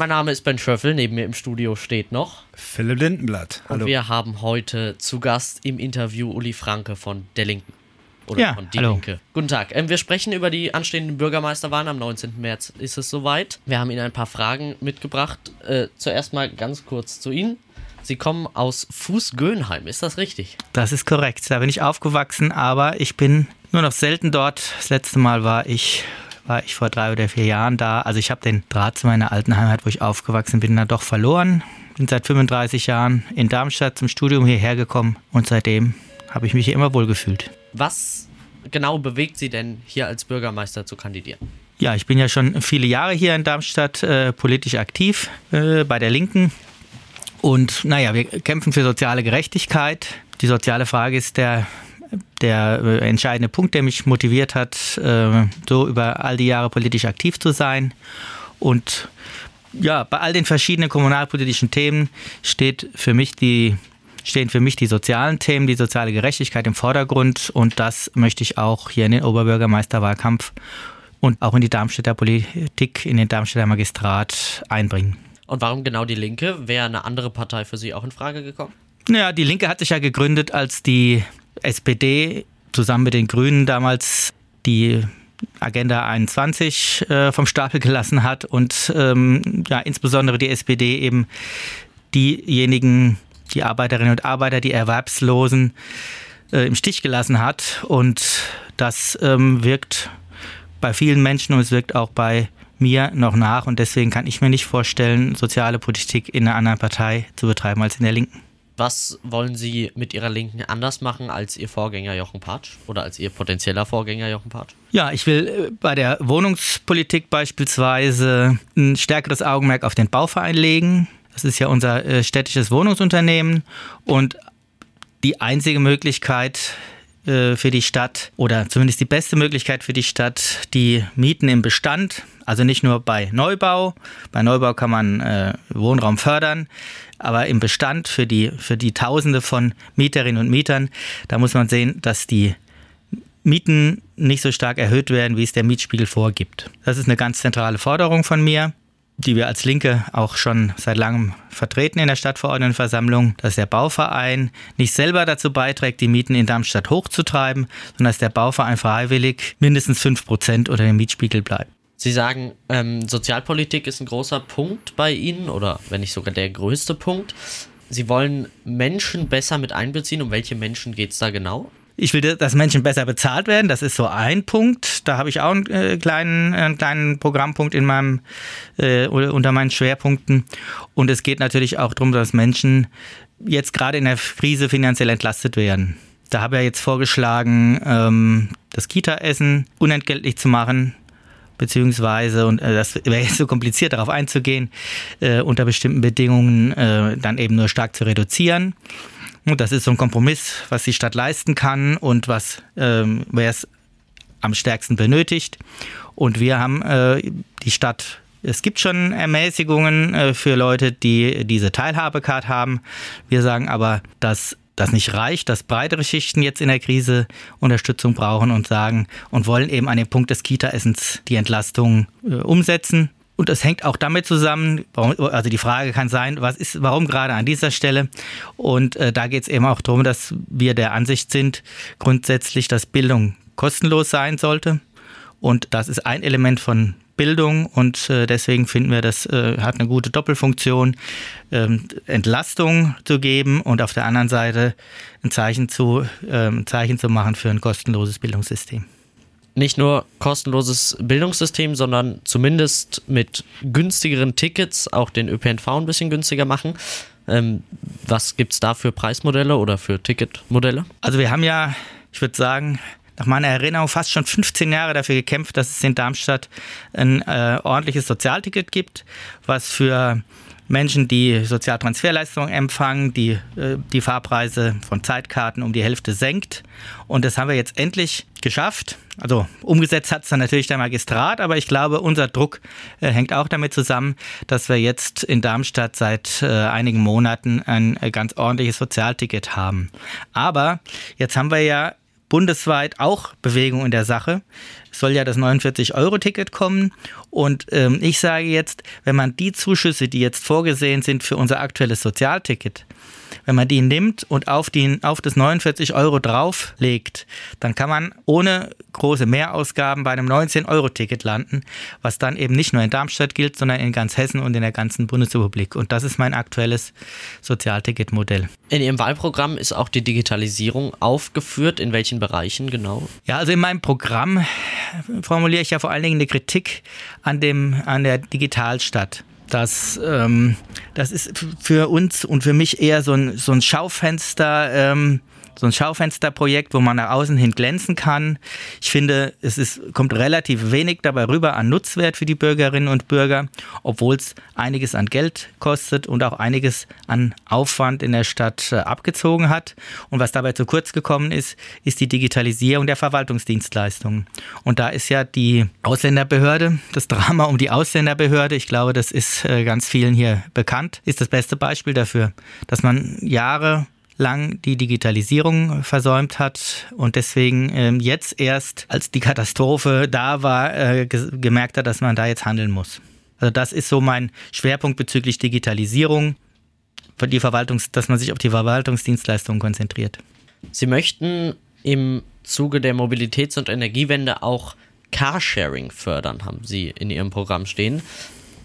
Mein Name ist Ben Schöffel, neben mir im Studio steht noch Philipp Lindenblatt. Hallo. Und wir haben heute zu Gast im Interview Uli Franke von der Linken. Oder ja, von Die hallo. Linke. Guten Tag. Ähm, wir sprechen über die anstehenden Bürgermeisterwahlen. Am 19. März ist es soweit. Wir haben Ihnen ein paar Fragen mitgebracht. Äh, zuerst mal ganz kurz zu Ihnen. Sie kommen aus Fußgönheim, ist das richtig? Das ist korrekt. Da bin ich aufgewachsen, aber ich bin nur noch selten dort. Das letzte Mal war ich war ich vor drei oder vier Jahren da. Also ich habe den Draht zu meiner alten Heimat, wo ich aufgewachsen bin, dann doch verloren. Bin seit 35 Jahren in Darmstadt zum Studium hierher gekommen und seitdem habe ich mich hier immer wohl gefühlt. Was genau bewegt Sie denn hier als Bürgermeister zu kandidieren? Ja, ich bin ja schon viele Jahre hier in Darmstadt äh, politisch aktiv äh, bei der Linken. Und naja, wir kämpfen für soziale Gerechtigkeit. Die soziale Frage ist der der äh, entscheidende Punkt, der mich motiviert hat, äh, so über all die Jahre politisch aktiv zu sein. Und ja, bei all den verschiedenen kommunalpolitischen Themen steht für mich die, stehen für mich die sozialen Themen, die soziale Gerechtigkeit im Vordergrund. Und das möchte ich auch hier in den Oberbürgermeisterwahlkampf und auch in die Darmstädter Politik, in den Darmstädter Magistrat einbringen. Und warum genau die Linke? Wäre eine andere Partei für Sie auch in Frage gekommen? Naja, die Linke hat sich ja gegründet, als die SPD zusammen mit den Grünen damals die Agenda 21 äh, vom Stapel gelassen hat und ähm, ja, insbesondere die SPD eben diejenigen, die Arbeiterinnen und Arbeiter, die Erwerbslosen äh, im Stich gelassen hat. Und das ähm, wirkt bei vielen Menschen und es wirkt auch bei mir noch nach. Und deswegen kann ich mir nicht vorstellen, soziale Politik in einer anderen Partei zu betreiben als in der Linken. Was wollen Sie mit Ihrer Linken anders machen als Ihr Vorgänger Jochen Patsch oder als Ihr potenzieller Vorgänger Jochen Patsch? Ja, ich will äh, bei der Wohnungspolitik beispielsweise ein stärkeres Augenmerk auf den Bauverein legen. Das ist ja unser äh, städtisches Wohnungsunternehmen und die einzige Möglichkeit, äh, für die Stadt oder zumindest die beste Möglichkeit für die Stadt, die Mieten im Bestand, also nicht nur bei Neubau, bei Neubau kann man äh, Wohnraum fördern, aber im Bestand für die, für die Tausende von Mieterinnen und Mietern, da muss man sehen, dass die Mieten nicht so stark erhöht werden, wie es der Mietspiegel vorgibt. Das ist eine ganz zentrale Forderung von mir die wir als Linke auch schon seit langem vertreten in der Stadtverordnetenversammlung, dass der Bauverein nicht selber dazu beiträgt, die Mieten in Darmstadt hochzutreiben, sondern dass der Bauverein freiwillig mindestens 5% unter dem Mietspiegel bleibt. Sie sagen, ähm, Sozialpolitik ist ein großer Punkt bei Ihnen oder wenn nicht sogar der größte Punkt. Sie wollen Menschen besser mit einbeziehen. Um welche Menschen geht es da genau? Ich will, dass Menschen besser bezahlt werden. Das ist so ein Punkt. Da habe ich auch einen äh, kleinen, einen kleinen Programmpunkt in meinem, äh, unter meinen Schwerpunkten. Und es geht natürlich auch darum, dass Menschen jetzt gerade in der Krise finanziell entlastet werden. Da habe ich jetzt vorgeschlagen, ähm, das Kita-Essen unentgeltlich zu machen beziehungsweise, und äh, das wäre jetzt so kompliziert, darauf einzugehen, äh, unter bestimmten Bedingungen äh, dann eben nur stark zu reduzieren. Und das ist so ein Kompromiss, was die Stadt leisten kann und was ähm, wer es am stärksten benötigt. Und wir haben äh, die Stadt es gibt schon Ermäßigungen äh, für Leute, die diese Teilhabecard haben. Wir sagen aber, dass das nicht reicht, dass breitere Schichten jetzt in der Krise Unterstützung brauchen und sagen und wollen eben an dem Punkt des Kita-Essens die Entlastung äh, umsetzen. Und das hängt auch damit zusammen, also die Frage kann sein, was ist, warum gerade an dieser Stelle? Und äh, da geht es eben auch darum, dass wir der Ansicht sind, grundsätzlich, dass Bildung kostenlos sein sollte. Und das ist ein Element von Bildung und äh, deswegen finden wir, das äh, hat eine gute Doppelfunktion, ähm, Entlastung zu geben und auf der anderen Seite ein Zeichen zu, ähm, Zeichen zu machen für ein kostenloses Bildungssystem nicht nur kostenloses Bildungssystem, sondern zumindest mit günstigeren Tickets auch den ÖPNV ein bisschen günstiger machen. Ähm, was gibt es da für Preismodelle oder für Ticketmodelle? Also wir haben ja, ich würde sagen, nach meiner Erinnerung fast schon 15 Jahre dafür gekämpft, dass es in Darmstadt ein äh, ordentliches Sozialticket gibt, was für Menschen, die Sozialtransferleistungen empfangen, die äh, die Fahrpreise von Zeitkarten um die Hälfte senkt. Und das haben wir jetzt endlich geschafft. Also umgesetzt hat es dann natürlich der Magistrat, aber ich glaube, unser Druck äh, hängt auch damit zusammen, dass wir jetzt in Darmstadt seit äh, einigen Monaten ein äh, ganz ordentliches Sozialticket haben. Aber jetzt haben wir ja bundesweit auch Bewegung in der Sache. Es soll ja das 49-Euro-Ticket kommen. Und ähm, ich sage jetzt, wenn man die Zuschüsse, die jetzt vorgesehen sind für unser aktuelles Sozialticket, wenn man die nimmt und auf, die, auf das 49 Euro drauflegt, dann kann man ohne große Mehrausgaben bei einem 19-Euro-Ticket landen, was dann eben nicht nur in Darmstadt gilt, sondern in ganz Hessen und in der ganzen Bundesrepublik. Und das ist mein aktuelles Sozialticketmodell. In Ihrem Wahlprogramm ist auch die Digitalisierung aufgeführt. In welchen Bereichen genau? Ja, also in meinem Programm formuliere ich ja vor allen Dingen eine Kritik an, dem, an der Digitalstadt. Das, ähm, das ist für uns und für mich eher so ein, so ein Schaufenster. Ähm, so ein Schaufensterprojekt, wo man nach außen hin glänzen kann. Ich finde, es ist, kommt relativ wenig dabei rüber an Nutzwert für die Bürgerinnen und Bürger, obwohl es einiges an Geld kostet und auch einiges an Aufwand in der Stadt äh, abgezogen hat. Und was dabei zu kurz gekommen ist, ist die Digitalisierung der Verwaltungsdienstleistungen. Und da ist ja die Ausländerbehörde, das Drama um die Ausländerbehörde, ich glaube, das ist äh, ganz vielen hier bekannt, ist das beste Beispiel dafür, dass man Jahre lang die Digitalisierung versäumt hat und deswegen ähm, jetzt erst, als die Katastrophe da war, äh, gemerkt hat, dass man da jetzt handeln muss. Also das ist so mein Schwerpunkt bezüglich Digitalisierung, die Verwaltungs-, dass man sich auf die Verwaltungsdienstleistungen konzentriert. Sie möchten im Zuge der Mobilitäts- und Energiewende auch Carsharing fördern, haben Sie in Ihrem Programm stehen.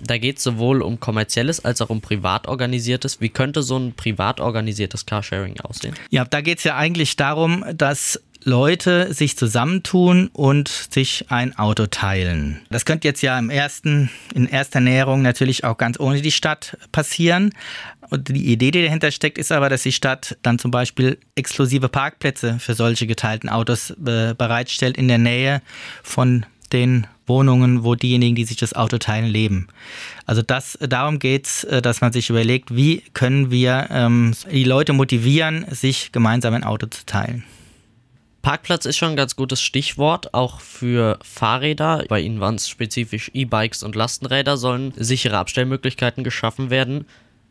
Da geht es sowohl um kommerzielles als auch um privat organisiertes. Wie könnte so ein privat organisiertes Carsharing aussehen? Ja, da geht es ja eigentlich darum, dass Leute sich zusammentun und sich ein Auto teilen. Das könnte jetzt ja im ersten, in erster Näherung natürlich auch ganz ohne die Stadt passieren. Und die Idee, die dahinter steckt, ist aber, dass die Stadt dann zum Beispiel exklusive Parkplätze für solche geteilten Autos äh, bereitstellt in der Nähe von den Wohnungen, wo diejenigen, die sich das Auto teilen, leben. Also das, darum geht es, äh, dass man sich überlegt, wie können wir ähm, die Leute motivieren, sich gemeinsam ein Auto zu teilen. Parkplatz ist schon ein ganz gutes Stichwort, auch für Fahrräder. Bei Ihnen waren es spezifisch E-Bikes und Lastenräder, sollen sichere Abstellmöglichkeiten geschaffen werden.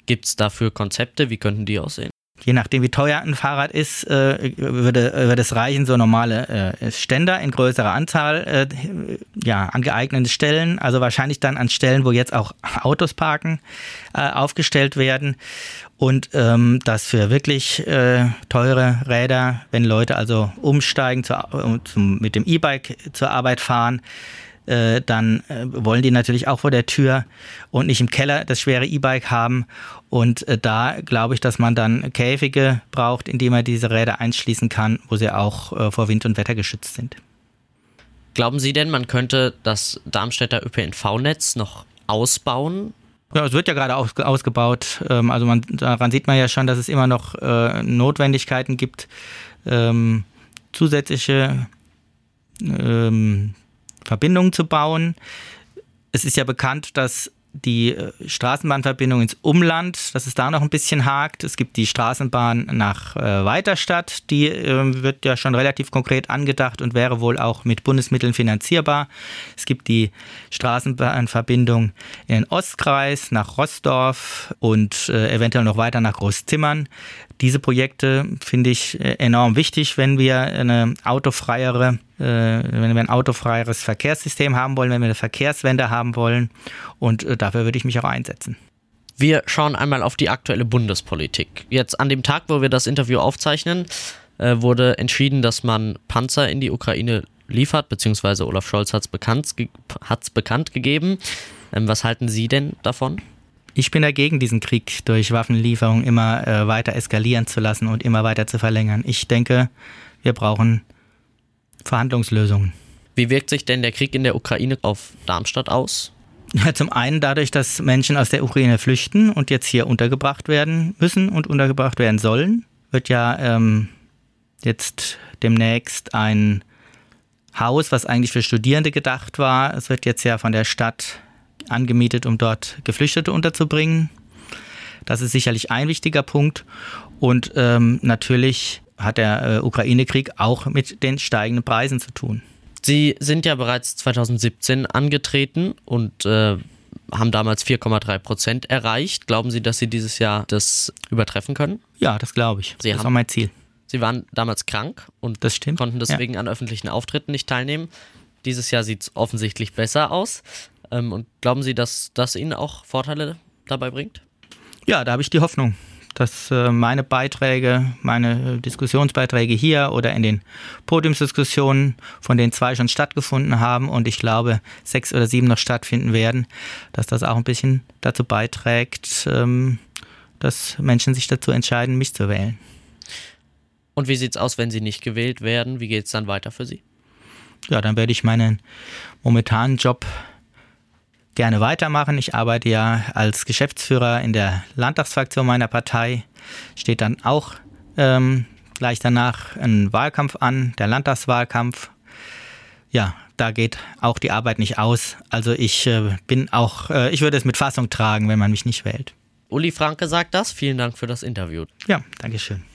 Gibt es dafür Konzepte? Wie könnten die aussehen? Je nachdem wie teuer ein Fahrrad ist, äh, würde, würde es reichen, so normale äh, Ständer in größerer Anzahl äh, ja, an geeigneten Stellen, also wahrscheinlich dann an Stellen, wo jetzt auch Autos parken, aufgestellt werden. Und ähm, das für wirklich äh, teure Räder, wenn Leute also umsteigen, zu, zum, mit dem E-Bike zur Arbeit fahren, äh, dann äh, wollen die natürlich auch vor der Tür und nicht im Keller das schwere E-Bike haben. Und äh, da glaube ich, dass man dann Käfige braucht, in die man diese Räder einschließen kann, wo sie auch äh, vor Wind und Wetter geschützt sind. Glauben Sie denn, man könnte das Darmstädter ÖPNV-Netz noch ausbauen? Ja, es wird ja gerade aus, ausgebaut. Ähm, also man, daran sieht man ja schon, dass es immer noch äh, Notwendigkeiten gibt, ähm, zusätzliche ähm, Verbindungen zu bauen. Es ist ja bekannt, dass die äh, Straßenbahnverbindung ins Umland, dass es da noch ein bisschen hakt. Es gibt die Straßenbahn nach äh, Weiterstadt, die äh, wird ja schon relativ konkret angedacht und wäre wohl auch mit Bundesmitteln finanzierbar. Es gibt die Straßenbahnverbindung in den Ostkreis nach Rossdorf und äh, eventuell noch weiter nach Großzimmern. Diese Projekte finde ich äh, enorm wichtig, wenn wir eine autofreiere, wenn wir ein autofreieres Verkehrssystem haben wollen, wenn wir eine Verkehrswende haben wollen. Und äh, dafür würde ich mich auch einsetzen. Wir schauen einmal auf die aktuelle Bundespolitik. Jetzt an dem Tag, wo wir das Interview aufzeichnen, wurde entschieden, dass man Panzer in die Ukraine liefert, beziehungsweise Olaf Scholz hat es bekannt, bekannt gegeben. Ähm, was halten Sie denn davon? Ich bin dagegen, diesen Krieg durch Waffenlieferung immer äh, weiter eskalieren zu lassen und immer weiter zu verlängern. Ich denke, wir brauchen Verhandlungslösungen. Wie wirkt sich denn der Krieg in der Ukraine auf Darmstadt aus? Ja, zum einen dadurch, dass Menschen aus der Ukraine flüchten und jetzt hier untergebracht werden müssen und untergebracht werden sollen, wird ja ähm, jetzt demnächst ein Haus, was eigentlich für Studierende gedacht war, es wird jetzt ja von der Stadt angemietet, um dort Geflüchtete unterzubringen. Das ist sicherlich ein wichtiger Punkt. Und ähm, natürlich hat der äh, Ukraine-Krieg auch mit den steigenden Preisen zu tun. Sie sind ja bereits 2017 angetreten und äh, haben damals 4,3 Prozent erreicht. Glauben Sie, dass Sie dieses Jahr das übertreffen können? Ja, das glaube ich. Sie das haben, war mein Ziel. Sie waren damals krank und das konnten deswegen ja. an öffentlichen Auftritten nicht teilnehmen. Dieses Jahr sieht es offensichtlich besser aus. Ähm, und glauben Sie, dass das Ihnen auch Vorteile dabei bringt? Ja, da habe ich die Hoffnung, dass äh, meine Beiträge, meine Diskussionsbeiträge hier oder in den Podiumsdiskussionen, von denen zwei schon stattgefunden haben und ich glaube sechs oder sieben noch stattfinden werden, dass das auch ein bisschen dazu beiträgt, ähm, dass Menschen sich dazu entscheiden, mich zu wählen. Und wie sieht es aus, wenn Sie nicht gewählt werden? Wie geht es dann weiter für Sie? Ja, dann werde ich meinen momentanen Job gerne weitermachen. Ich arbeite ja als Geschäftsführer in der Landtagsfraktion meiner Partei. Steht dann auch ähm, gleich danach ein Wahlkampf an, der Landtagswahlkampf. Ja, da geht auch die Arbeit nicht aus. Also ich äh, bin auch, äh, ich würde es mit Fassung tragen, wenn man mich nicht wählt. Uli Franke sagt das. Vielen Dank für das Interview. Ja, Dankeschön.